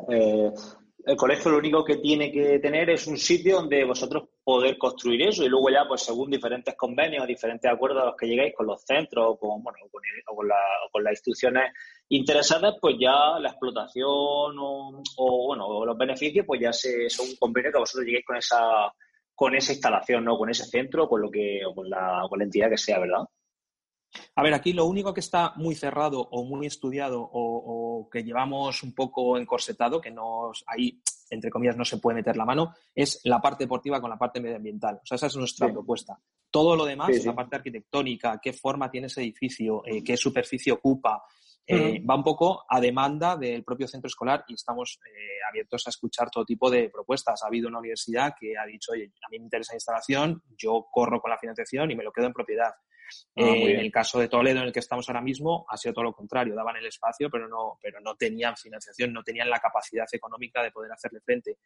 el colegio lo único que tiene que tener es un sitio donde vosotros poder construir eso y luego ya, pues según diferentes convenios, diferentes acuerdos a los que llegáis con los centros o con, bueno, con, con, la, con las instituciones interesadas, pues ya la explotación o, o los beneficios, pues ya se, son un convenio que vosotros lleguéis con esa con esa instalación, ¿no? Con ese centro, con lo que, o con la, con la entidad que sea, ¿verdad? A ver, aquí lo único que está muy cerrado o muy estudiado o, o que llevamos un poco encorsetado, que nos, ahí entre comillas, no se puede meter la mano, es la parte deportiva con la parte medioambiental. O sea, esa es nuestra propuesta. Todo lo demás, la parte arquitectónica, qué forma tiene ese edificio, eh, qué superficie ocupa, eh, va un poco a demanda del propio centro escolar y estamos eh, abiertos a escuchar todo tipo de propuestas. Ha habido una universidad que ha dicho, oye, a mí me interesa la instalación, yo corro con la financiación y me lo quedo en propiedad. Ah, en el caso de Toledo, en el que estamos ahora mismo, ha sido todo lo contrario. Daban el espacio, pero no, pero no tenían financiación, no tenían la capacidad económica de poder hacerle frente.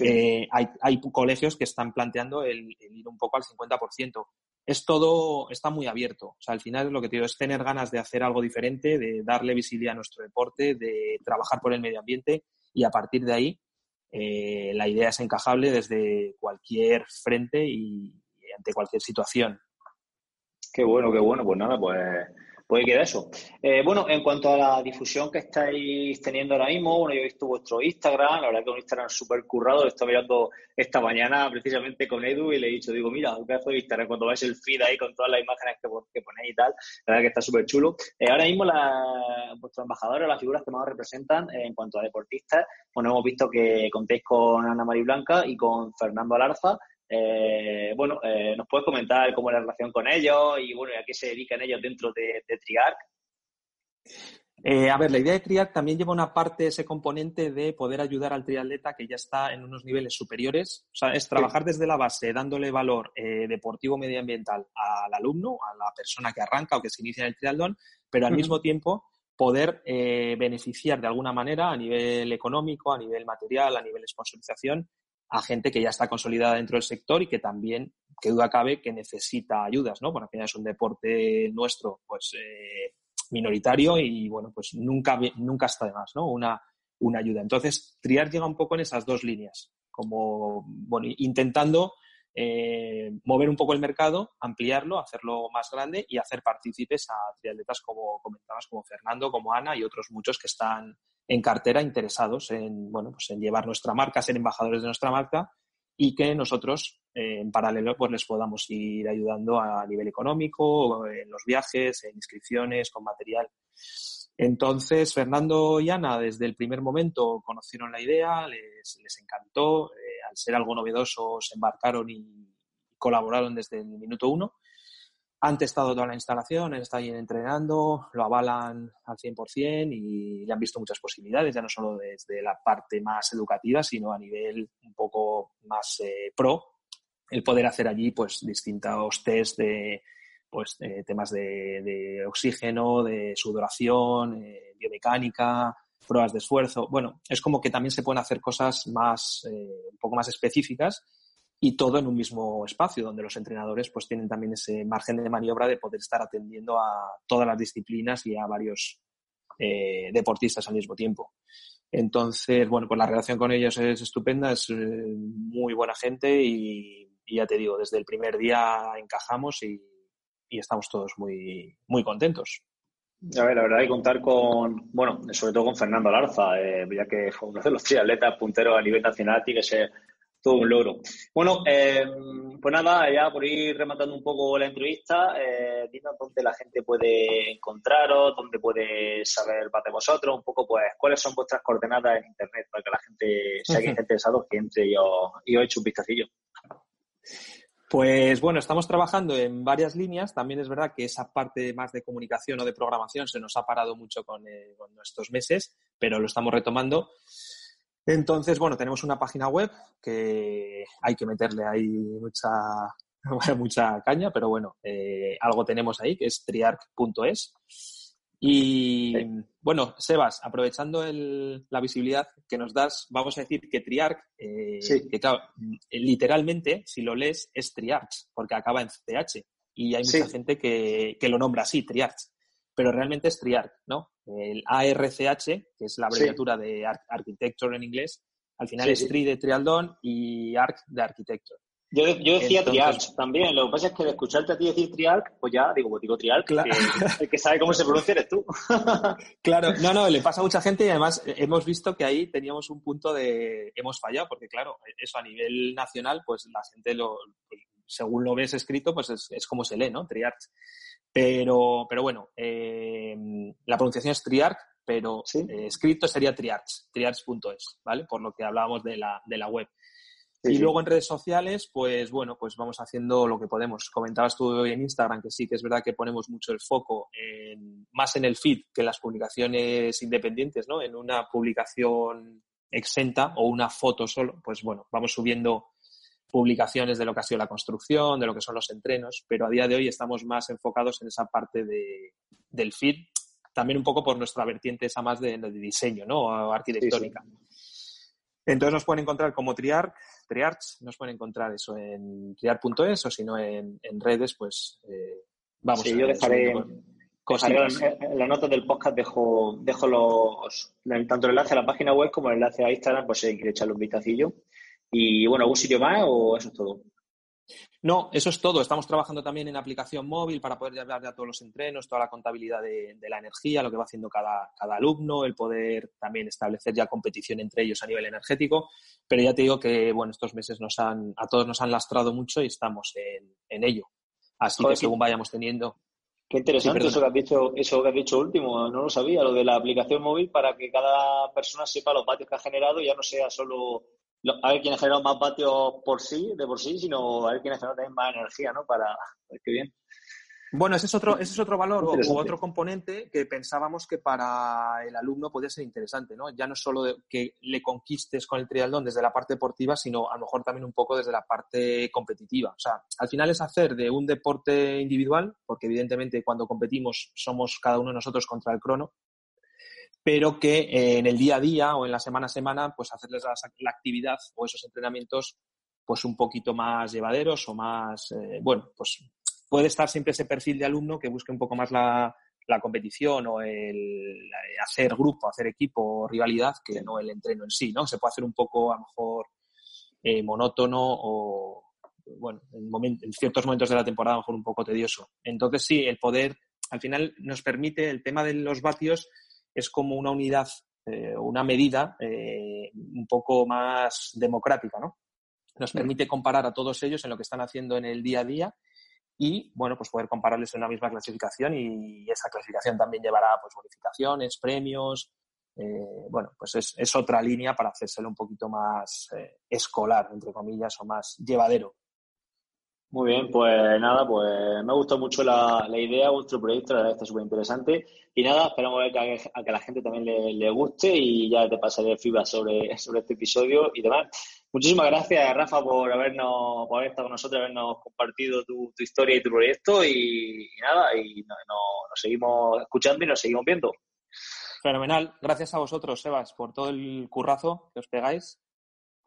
Eh, hay, hay, colegios que están planteando el, ir un poco al 50%. Es todo, está muy abierto. O sea, al final lo que te digo es tener ganas de hacer algo diferente, de darle visibilidad a nuestro deporte, de trabajar por el medio ambiente y a partir de ahí eh, la idea es encajable desde cualquier frente y ante cualquier situación. Qué bueno, qué bueno. Pues nada, pues puede quedar eso. Eh, bueno, en cuanto a la difusión que estáis teniendo ahora mismo, bueno, yo he visto vuestro Instagram, la verdad que un Instagram súper currado, lo estoy mirando esta mañana precisamente con Edu y le he dicho, digo, mira, un pedazo de Instagram, cuando veis el feed ahí con todas las imágenes que, ponéis y tal, la verdad que está súper chulo. Eh, ahora mismo la, vuestros embajadores, las figuras que más representan eh, en cuanto a deportistas, bueno, hemos visto que contéis con Ana María Blanca y con Fernando Alarza, eh, bueno, eh, ¿nos puedes comentar cómo es la relación con ellos y bueno, a qué se dedican ellos dentro de, Triarc? Eh, a ver, la idea de Triarc también lleva una parte, ese componente de poder ayudar al triatleta que ya está en unos niveles superiores. O sea, es trabajar desde la base, dándole valor deportivo medioambiental al alumno, a la persona que arranca o que se inicia en el triatlón, pero al mismo tiempo poder beneficiar de alguna manera a nivel económico, a nivel material, a nivel sponsorización a gente que ya está consolidada dentro del sector y que también, que duda cabe, que necesita ayudas, ¿no? Porque al es un deporte nuestro, pues, eh, minoritario y, bueno, pues nunca, nunca está de más, ¿no? Una, una ayuda. Entonces, Triar llega un poco en esas dos líneas, como, bueno, intentando eh, mover un poco el mercado, ampliarlo, hacerlo más grande y hacer partícipes a triatletas como comentabas, como Fernando, como Ana y otros muchos que están en cartera interesados en, bueno, pues en llevar nuestra marca, ser embajadores de nuestra marca y que nosotros eh, en paralelo pues les podamos ir ayudando a nivel económico, en los viajes, en inscripciones, con material. Entonces, Fernando y Ana desde el primer momento conocieron la idea, les, les encantó, eh, al ser algo novedoso se embarcaron y colaboraron desde el minuto uno han testado toda la instalación, están entrenando, lo avalan al 100% y le han visto muchas posibilidades, ya no solo desde la parte más educativa, sino a nivel un poco más eh, pro, el poder hacer allí pues distintos test de pues temas de, oxígeno, de sudoración, eh, biomecánica, pruebas de esfuerzo. Bueno, es como que también se pueden hacer cosas más, eh, un poco más específicas y todo en un mismo espacio, donde los entrenadores pues tienen también ese margen de maniobra de poder estar atendiendo a todas las disciplinas y a varios eh, deportistas al mismo tiempo. Entonces, bueno, pues la relación con ellos es estupenda, es eh, muy buena gente y, ya te digo, desde el primer día encajamos y, estamos todos muy, muy contentos. A ver, la verdad, hay contar con, bueno, sobre todo con Fernando Larza, eh, ya que fue uno de los triatletas punteros a nivel nacional, tiene que ser todo un logro. Bueno, eh, pues nada, ya por ir rematando un poco la entrevista, eh, dinos dónde la gente puede encontraros, dónde puede saber más de vosotros, un poco pues cuáles son vuestras coordenadas en internet para que la gente, si alguien está interesado, que entre y os, y os eche un vistacillo. Pues bueno, estamos trabajando en varias líneas. También es verdad que esa parte más de comunicación o de programación se nos ha parado mucho con, eh, con estos meses, pero lo estamos retomando. Entonces, bueno, tenemos una página web que hay que meterle ahí mucha, mucha caña, pero bueno, eh, algo tenemos ahí que es triarc.es. Y bueno, Sebas, aprovechando la visibilidad que nos das, vamos a decir que Triarch, eh, que literalmente, si lo lees, es Triarch, porque acaba en CH. Y hay mucha gente que, que, lo nombra así, Triarch pero realmente es Triarch, ¿no? El ARCH, que es la abreviatura de Architecture en inglés, al final es Tri de Trialdón y Arc de Architecture. Yo, decía Triarch también, lo que pasa es que de escucharte a ti decir Triarch, pues ya digo, pues digo Triarch, claro. el que sabe cómo se pronuncia eres tú. claro, no, no, le pasa a mucha gente y además hemos visto que ahí teníamos un punto de, hemos fallado, porque claro, eso a nivel nacional, pues la gente lo, pues, según lo ves escrito, pues es, es como se lee, ¿no? Triarch. Pero, pero bueno, eh, la pronunciación es Triarch, pero eh, escrito sería Triarch, triarch.es, ¿vale? Por lo que hablábamos de la, de la web. y luego en redes sociales, pues bueno, pues vamos haciendo lo que podemos. Comentabas tú hoy en Instagram que sí, que es verdad que ponemos mucho el foco en, más en el feed que en las publicaciones independientes, ¿no? En una publicación exenta o una foto solo, pues bueno, vamos subiendo publicaciones de lo que ha sido la construcción, de lo que son los entrenos, pero a día de hoy estamos más enfocados en esa parte de, del feed, también un poco por nuestra vertiente esa más de, diseño, ¿no? arquitectónica. Entonces nos pueden encontrar como Triarch, Triarch, nos pueden encontrar eso en triar.es o si no en, redes, pues eh, vamos sí, yo dejaré, en las notas del podcast dejo, dejo los, tanto el enlace a la página web como el enlace a Instagram, pues si quiere echarle un vistacillo. Y bueno, ¿algún sitio más o eso es todo? No, eso es todo. Estamos trabajando también en aplicación móvil para poder llevar ya todos los entrenos, toda la contabilidad de, la energía, lo que va haciendo cada, alumno, el poder también establecer ya competición entre ellos a nivel energético. Pero ya te digo que, bueno, estos meses nos han, a todos nos han lastrado mucho y estamos en, ello. Así que según vayamos teniendo. Qué interesante eso, que has dicho, eso que has dicho último, no lo sabía, lo de la aplicación móvil para que cada persona sepa los vatios que ha generado y ya no sea solo a ver quién ha generado más vatios por sí, de por sí, sino a ver quién ha generado también más energía, ¿no? Para ver qué bien. Bueno, ese es otro, ese es otro valor o, otro componente que pensábamos que para el alumno podía ser interesante, ¿no? Ya no solo que le conquistes con el triatlón desde la parte deportiva, sino a lo mejor también un poco desde la parte competitiva. O sea, al final es hacer de un deporte individual, porque evidentemente cuando competimos somos cada uno de nosotros contra el crono, pero que eh, en el día a día o en la semana a semana, pues hacerles la, actividad o esos entrenamientos pues un poquito más llevaderos o más, eh, bueno, pues puede estar siempre ese perfil de alumno que busque un poco más la, competición o el hacer grupo, hacer equipo o rivalidad que no el entreno en sí, ¿no? Se puede hacer un poco a lo mejor eh, monótono o, bueno, en, en, ciertos momentos de la temporada a lo mejor un poco tedioso. Entonces sí, el poder, al final nos permite el tema de los vatios es como una unidad, eh, una medida eh, un poco más democrática, ¿no? Nos permite comparar a todos ellos en lo que están haciendo en el día a día y, bueno, pues poder compararles en una misma clasificación y esa clasificación también llevará, pues, bonificaciones, premios, eh, bueno, pues es, es, otra línea para hacérselo un poquito más escolar, entre comillas, o más llevadero muy bien, pues nada, pues me ha gustado mucho la, la idea, vuestro proyecto, la verdad está súper interesante. Y nada, esperamos a que, a que la gente también le, guste y ya te pasaré fibra sobre, sobre este episodio y demás. Muchísimas gracias, Rafa, por habernos, por haber estado con nosotros, habernos compartido tu, historia y tu proyecto y, nada, y nos seguimos escuchando y nos seguimos viendo. Fenomenal. Gracias a vosotros, Sebas, por todo el currazo que os pegáis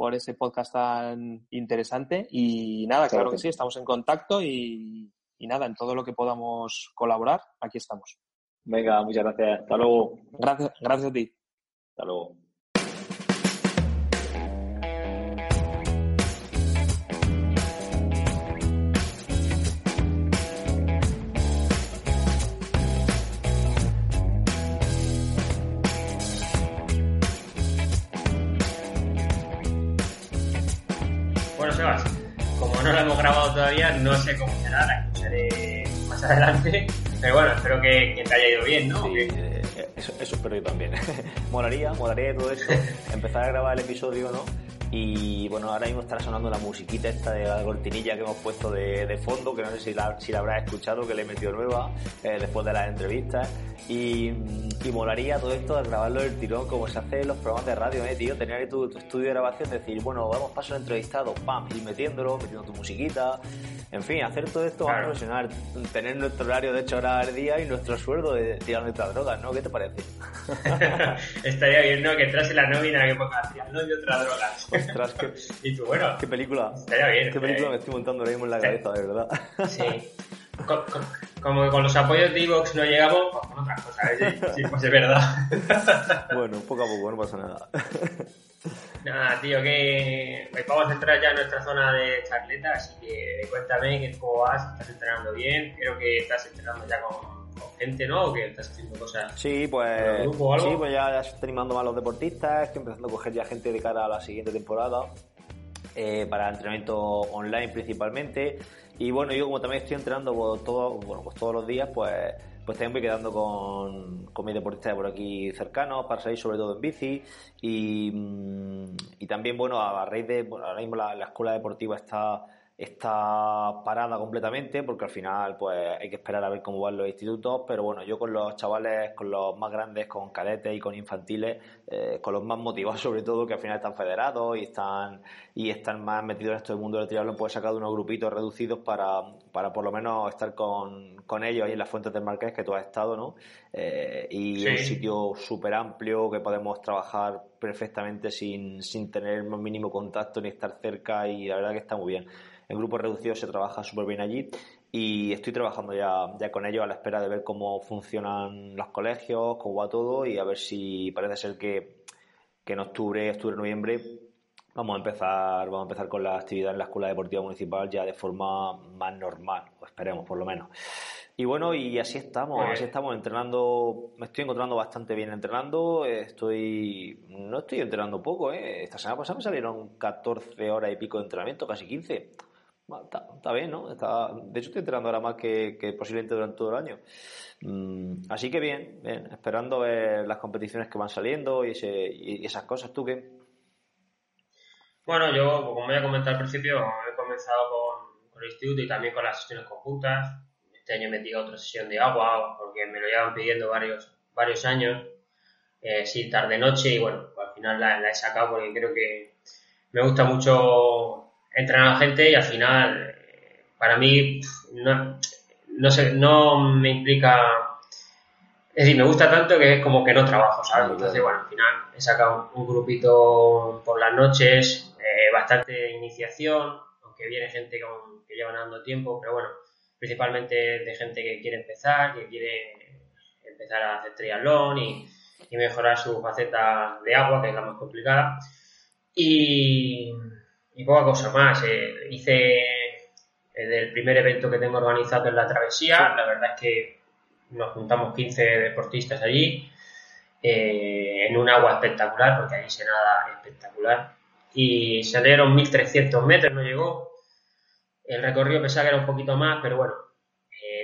por ese podcast tan interesante. Y nada, claro, que sí, estamos en contacto y, nada, en todo lo que podamos colaborar, aquí estamos. Venga, muchas gracias. Hasta luego. Gracias, gracias a ti. Hasta luego. No lo hemos grabado todavía, no sé cómo será, la escucharé más adelante. Pero bueno, espero que, te haya ido bien, ¿no? Sí, eh, eso, eso, espero yo también. molaría, molaría todo eso, empezar a grabar el episodio, ¿no? Y bueno, ahora mismo estará sonando la musiquita esta de la cortinilla que hemos puesto de, de fondo, que no sé si la, si la habrás escuchado, que le he metido nueva eh, después de las entrevistas. Y, y, molaría todo esto de grabarlo del tirón, como se hace en los programas de radio, ¿eh, tío? Tener ahí tu, estudio de grabación, decir, bueno, vamos paso al entrevistado, pam, ir metiéndolo, metiendo tu musiquita. En fin, hacer todo esto más profesional. Tener nuestro horario de 8 horas al día y nuestro sueldo de tirar nuestras drogas, ¿no? ¿Qué te parece? Estaría bien, ¿no? Que entras en la nómina que ponga tirando de otras drogas. Ostras, qué, y tú, bueno. Qué película. Estaría bien. Qué película me estoy montando ahora mismo en la cabeza, de verdad. Sí. como con los apoyos de Evox no llegamos, pues con otras cosas, ¿eh? sí, pues es verdad. bueno, poco a poco, no pasa nada. Nada, tío, que vamos a entrar ya en nuestra zona de charleta, así que cuéntame cómo vas, estás entrenando bien, creo que estás entrenando ya con, gente, ¿no? O que estás haciendo cosas. Sí, pues, sí, pues ya, ya estoy animando más a los deportistas, estoy empezando a coger ya gente de cara a la siguiente temporada. Eh, para entrenamiento online principalmente. Y bueno, yo como también estoy entrenando pues, todo, bueno, pues todos los días, pues, pues también voy quedando con, con mis deportistas de por aquí cercanos para salir sobre todo en bici. Y, y también, bueno, a raíz de, bueno, ahora mismo la, escuela deportiva está está parada completamente porque al final pues hay que esperar a ver cómo van los institutos, pero bueno, yo con los chavales, con los más grandes, con cadetes y con infantiles, eh, con los más motivados sobre todo, que al final están federados y están y están más metidos en esto del mundo del triatlón, pues he sacado unos grupitos reducidos para, para por lo menos estar con, con ellos ahí en las fuentes del Marqués que tú has estado, ¿no? Eh, y un sitio súper amplio que podemos trabajar perfectamente sin, sin tener el mínimo contacto ni estar cerca y la verdad que está muy bien. En grupos reducidos se trabaja súper bien allí y estoy trabajando ya, ya con ellos a la espera de ver cómo funcionan los colegios, cómo va todo y a ver si parece ser que, que en octubre, octubre, noviembre vamos a empezar, vamos a empezar con la actividad en la Escuela Deportiva Municipal ya de forma más normal, o esperemos por lo menos. Y bueno, y así estamos, así estamos entrenando, me estoy encontrando bastante bien entrenando, estoy, no estoy entrenando poco, ¿eh? esta semana pasada me salieron 14 horas y pico de entrenamiento, casi 15 está, bien, ¿no? Está, de hecho, estoy entrenando ahora más que, posiblemente durante todo el año. Mm, así que bien, bien, esperando ver las competiciones que van saliendo y, esas cosas. ¿Tú qué? Bueno, yo, como voy a comentar al principio, he comenzado con, el instituto y también con las sesiones conjuntas. Este año he metido otra sesión de agua porque me lo llevan pidiendo varios, varios años. Eh, sí, tarde-noche y bueno, al final la he sacado porque creo que me gusta mucho entrenar a la gente y al final, para mí, no, no, sé, no me implica. Es decir, me gusta tanto que es como que no trabajo, ¿sabes? Entonces, bueno, al final he sacado un grupito por las noches, eh, bastante iniciación, aunque viene gente que lleva dando tiempo, pero bueno, principalmente de gente que quiere empezar, que quiere empezar a hacer triatlón y, y mejorar su faceta de agua, que es la más complicada. Y, y poca cosa más. Eh, hice el primer evento que tengo organizado en la travesía. La verdad es que nos juntamos 15 deportistas allí eh, en un agua espectacular, porque ahí se nada espectacular. Y salieron 1300 metros, no llegó. El recorrido pensaba que era un poquito más, pero bueno,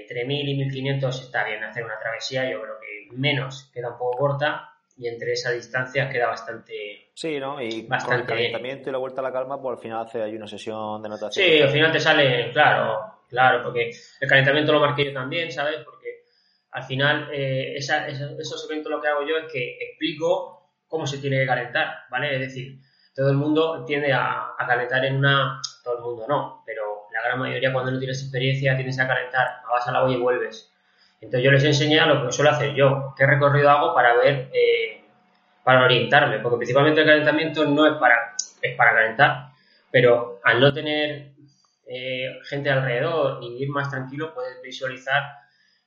entre 1000 y 1500 está bien hacer una travesía. Yo creo que menos queda un poco corta y entre esa distancia queda bastante. Sí, ¿no? Y bastante con el calentamiento y la vuelta a la calma, pues al final hace ahí una sesión de natación. Sí, al final te sale, claro, claro, porque el calentamiento lo marqué yo también, ¿sabes? Porque al final eh, esa, esos eventos lo que hago yo es que explico cómo se tiene que calentar, ¿vale? Es decir, todo el mundo tiende a, a calentar en una. Todo el mundo no, pero la gran mayoría cuando no tienes experiencia tienes a calentar, vas a la olla y vuelves. Entonces yo les enseñé lo que suelo hacer yo, qué recorrido hago para ver, eh, para orientarme, porque principalmente el calentamiento no es para, es para calentar, pero al no tener eh, gente alrededor y ir más tranquilo, puedes visualizar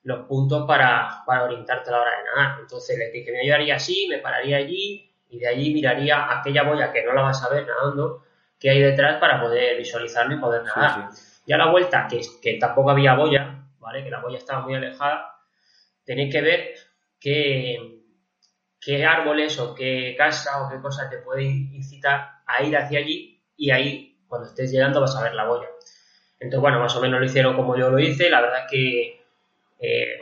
los puntos para, para orientarte a la hora de nadar. Entonces les dije, me ayudaría así, me pararía allí y de allí miraría aquella boya que no la vas a ver nadando, que hay detrás para poder visualizarme y poder nadar. Y a la vuelta, que, que tampoco había boya, que la boya estaba muy alejada, tenéis que ver qué, qué árboles o qué casa o qué cosas te pueden incitar a ir hacia allí y ahí, cuando estés llegando, vas a ver la boya. Entonces, bueno, más o menos lo hicieron como yo lo hice. La verdad es que eh,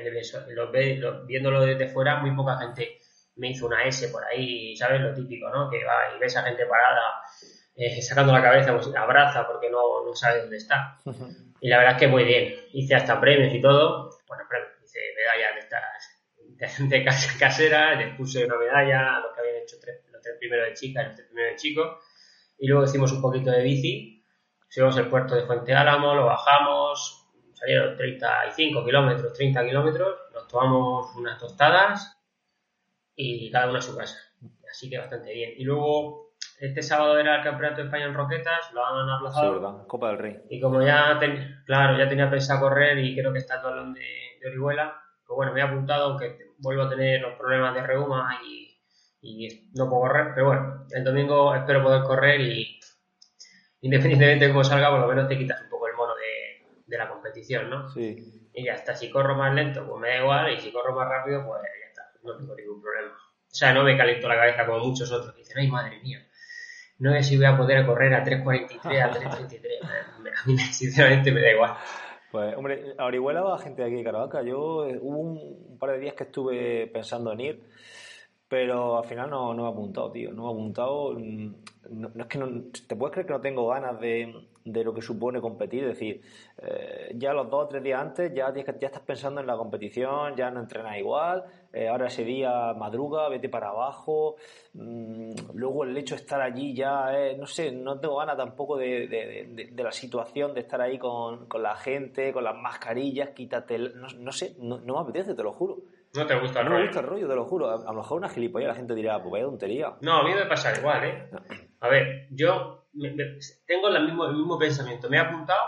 viéndolo desde fuera, muy poca gente me hizo una S por ahí, ¿sabes? Lo típico, ¿no? Que va y ves a gente parada eh, sacando la cabeza, pues abraza porque no, no sabe dónde está. Y la verdad es que muy bien. Hice hasta premios y todo. Bueno, premios, hice medallas de estas de, casera, les puse una medalla a los que habían hecho los tres primeros de chicas y los tres primeros de chicos. Y luego hicimos un poquito de bici. Subimos el puerto de Fuente Álamo, lo bajamos, salieron 35 kilómetros, 30 kilómetros, nos tomamos unas tostadas y cada uno a su casa. Así que bastante bien. Y luego este sábado era el Campeonato de España en Roquetas, lo han aplazado. Sí, verdad. Copa del Rey. Y como ya, claro, ya tenía pensado correr y creo que está el de, de Orihuela, pues bueno, me he apuntado, aunque vuelvo a tener los problemas de reuma y, y no puedo correr, pero bueno, el domingo espero poder correr y independientemente de cómo salga, por lo menos te quitas un poco el mono de, de la competición, ¿no? Sí. Y ya está, si corro más lento, pues me da igual, y si corro más rápido, pues ya está, no tengo ningún problema. O sea, no me caliento la cabeza como muchos otros que dicen, ay madre mía, no sé si voy a poder correr a 3.43, a 3.33. a mí sinceramente me da igual. Pues, hombre, a Orihuela va gente de aquí de Caravaca. Yo eh, hubo un, par de días que estuve pensando en ir, pero al final no, no me he apuntado, tío. No me he apuntado. Mm, no, es que no, te puedes creer que no tengo ganas de, de lo que supone competir. Es decir, eh, ya los dos o tres días antes ya, ya estás pensando en la competición, ya no entrenas igual, eh, ahora ese día madruga, vete para abajo, mm, luego el hecho de estar allí ya, no sé, no tengo ganas tampoco de, la situación, de estar ahí con, la gente, con las mascarillas, quítate, no, sé, no, me apetece, te lo juro. No te gusta el no rollo. me gusta el rollo, te lo juro. A, lo mejor una gilipollas la gente dirá, pues vaya tontería. No, a mí me pasa igual, ¿eh? A ver, yo tengo el mismo, el mismo pensamiento. Me he apuntado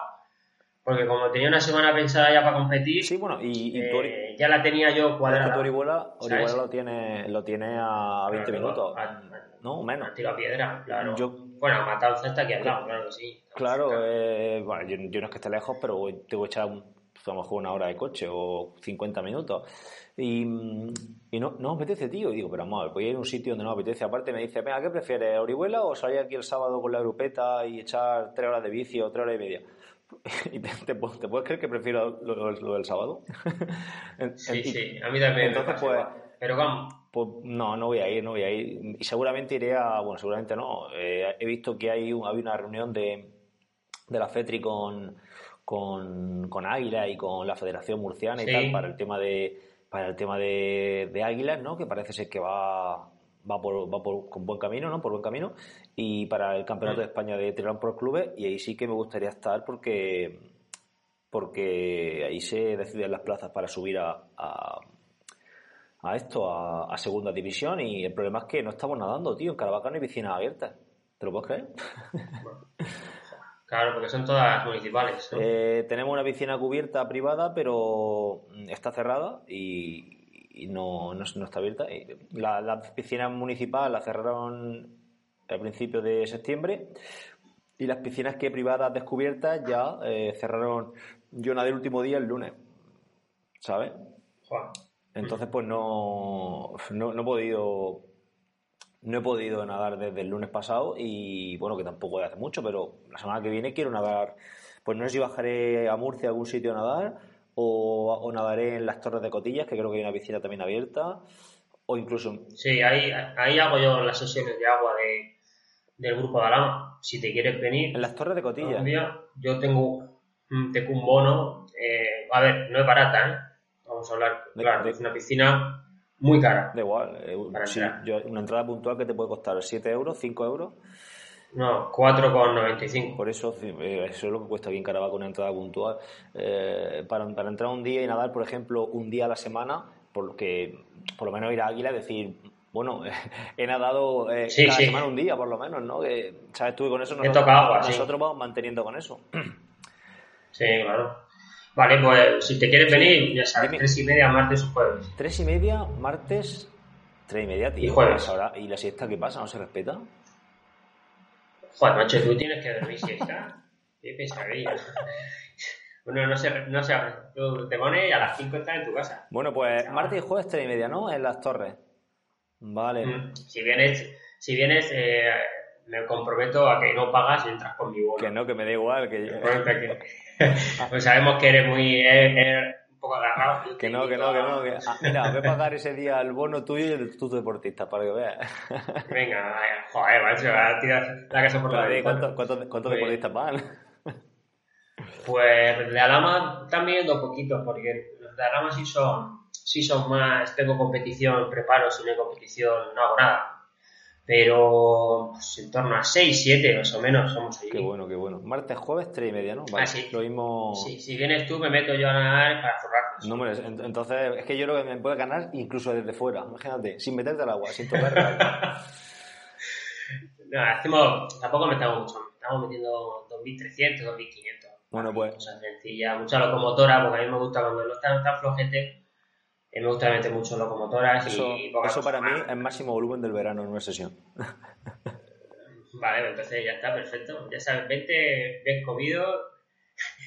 porque como tenía una semana pensada ya para competir, sí, bueno, y, eh, ya la tenía yo cuadrada. Que Orihuela, Orihuela lo tiene, lo tiene a 20 minutos, ¿no? Menos. A piedra, claro. Yo, bueno, matado está aquí al lado, claro que sí. Claro, eh, bueno, yo, yo, no es que esté lejos, pero tengo que echar un, a lo mejor una hora de coche o 50 minutos. Y, y no, no me apetece, tío. Y digo, pero vamos, voy a ir a un sitio donde no me apetece. Aparte me dice, venga, ¿qué prefieres? ¿Orihuela o salir aquí el sábado con la grupeta y echar tres horas de bici o tres horas y media? ¿Y te, puedes creer que prefiero lo, del sábado? sí, sí, a mí también. Entonces, pues, pero vamos. Pues no, no voy a ir, no voy a ir. Y seguramente iré a. Bueno, seguramente no. Eh, he visto que hay había una reunión de, de la FETRI con, con, con Águila y con la Federación Murciana y tal para el tema de para el tema de, de Águilas, ¿no? Que parece ser que va va por, va por con buen camino, ¿no? Por buen camino y para el Campeonato de mm. España de Triatlón por clubes y ahí sí que me gustaría estar porque porque ahí se deciden las plazas para subir a, a, esto, a, segunda división y el problema es que no estamos nadando, tío, en Caravaca no hay piscinas abiertas. ¿Te lo puedes creer? Claro, porque son todas municipales. Eh, tenemos una piscina cubierta privada, pero está cerrada y, no, no, está abierta. La, la, piscina municipal la cerraron al principio de septiembre y las piscinas que privadas descubiertas ya eh, cerraron yo nada el último día el lunes, ¿sabes? Entonces pues no, no, no he podido no he podido nadar desde el lunes pasado y bueno, que tampoco hace mucho, pero la semana que viene quiero nadar. Pues no sé si bajaré a Murcia a algún sitio a nadar o, nadaré en las Torres de Cotillas, que creo que hay una piscina también abierta, o incluso... Sí, ahí, ahí hago yo las sesiones de agua de, del grupo de Alama. Si te quieres venir... En las Torres de Cotillas. yo tengo, tengo un bono, eh, a ver, no es barata, ¿eh? Vamos a hablar, claro, es una piscina muy cara. Da igual. Eh, una entrada puntual que te puede costar 7 euros, 5 euros. No, 4,95. Por eso, eh, eso es lo que cuesta aquí en Caravaca una entrada puntual. Eh, para, para, entrar un día y nadar, por ejemplo, un día a la semana, por lo que por lo menos ir a Águila, decir, bueno, he nadado eh, cada semana un día, por lo menos, ¿no? Que, ¿sabes? Tú con eso nosotros, nosotros vamos manteniendo con eso. Sí, claro. Vale, pues si te quieres venir, ya sabes, tres y media, martes o jueves. Tres y media, martes, tres y media, tío. Y jueves. Ahora, ¿Y la siesta qué pasa? ¿No se respeta? Joder, macho, tú tienes que dormir siesta. Qué pesadilla. Bueno, no sé, no sé, tú te pones y a las 5 estás en tu casa. Bueno, pues martes y jueves tres y media, ¿no? En las torres. Vale. Mm, si vienes, si vienes eh, me comprometo a que no pagas y entras conmigo. Que no, que me da igual. Que pues sabemos que eres muy un poco agarrado. Que no, que no, que no. Que... Ah, mira, voy a pagar ese día el bono tuyo y el tuyo deportista para que veas. Venga, joder, macho, a tirar la casa por la ¿Cuántos, cuántos, cuántos deportistas van? Pues de Alama también dos poquitos, porque los de Alama sí son, sí son más, tengo competición, preparo, si no hay competición no hago nada pero pues, en torno a 6, 7 más o menos somos ahí. Qué bueno, qué bueno. Martes, jueves, 3 y media, ¿no? Vale, ah, sí. Lo mismo... Sí, si vienes tú me meto yo a nadar para forrarnos. No, hombre, entonces es que yo creo que me puede ganar incluso desde fuera, imagínate, sin meterte al agua, sin tocar No, hacemos, tampoco metamos mucho, estamos metiendo 2.300, 2.500. Bueno, pues... Cosas sencillas, mucha locomotora, porque a mí me gusta cuando no están tan flojetes me gusta meter mucho locomotoras eso, y Eso para mí es máximo volumen del verano en una sesión. Vale, entonces ya está, perfecto. Ya sabes, vente bien comido,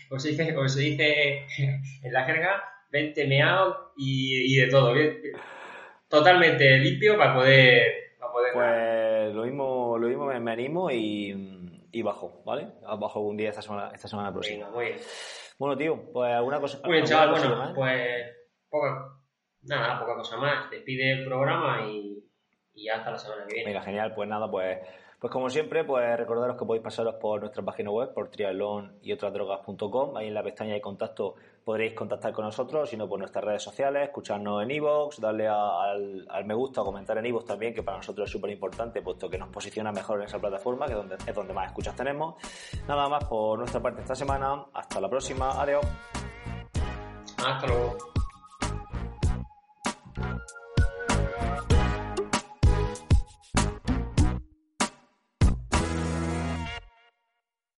como se dice, como se dice en la jerga, vente meado y, y de todo, bien, totalmente limpio para poder... Para poder pues lo mismo, lo mismo me, animo y, y, bajo, ¿vale? Bajo un día esta semana, esta semana próxima. muy bien. Bueno, tío, pues alguna cosa... Muy bien, chaval, bueno, pues poco, nada, poca cosa más. Despide el programa y, y hasta la semana que viene. Venga, genial. Pues nada, pues, Pues como siempre, pues recordaros que podéis pasaros por nuestra página web, por triatlón y otras drogas.com. Ahí en la pestaña de contacto podréis contactar con nosotros, sino por nuestras redes sociales, escucharnos en iVoox, darle al, me gusta o comentar en iVoox también, que para nosotros es súper importante, puesto que nos posiciona mejor en esa plataforma, que donde, es donde más escuchas tenemos. Nada más por nuestra parte esta semana. Hasta la próxima. Adiós. Hasta luego.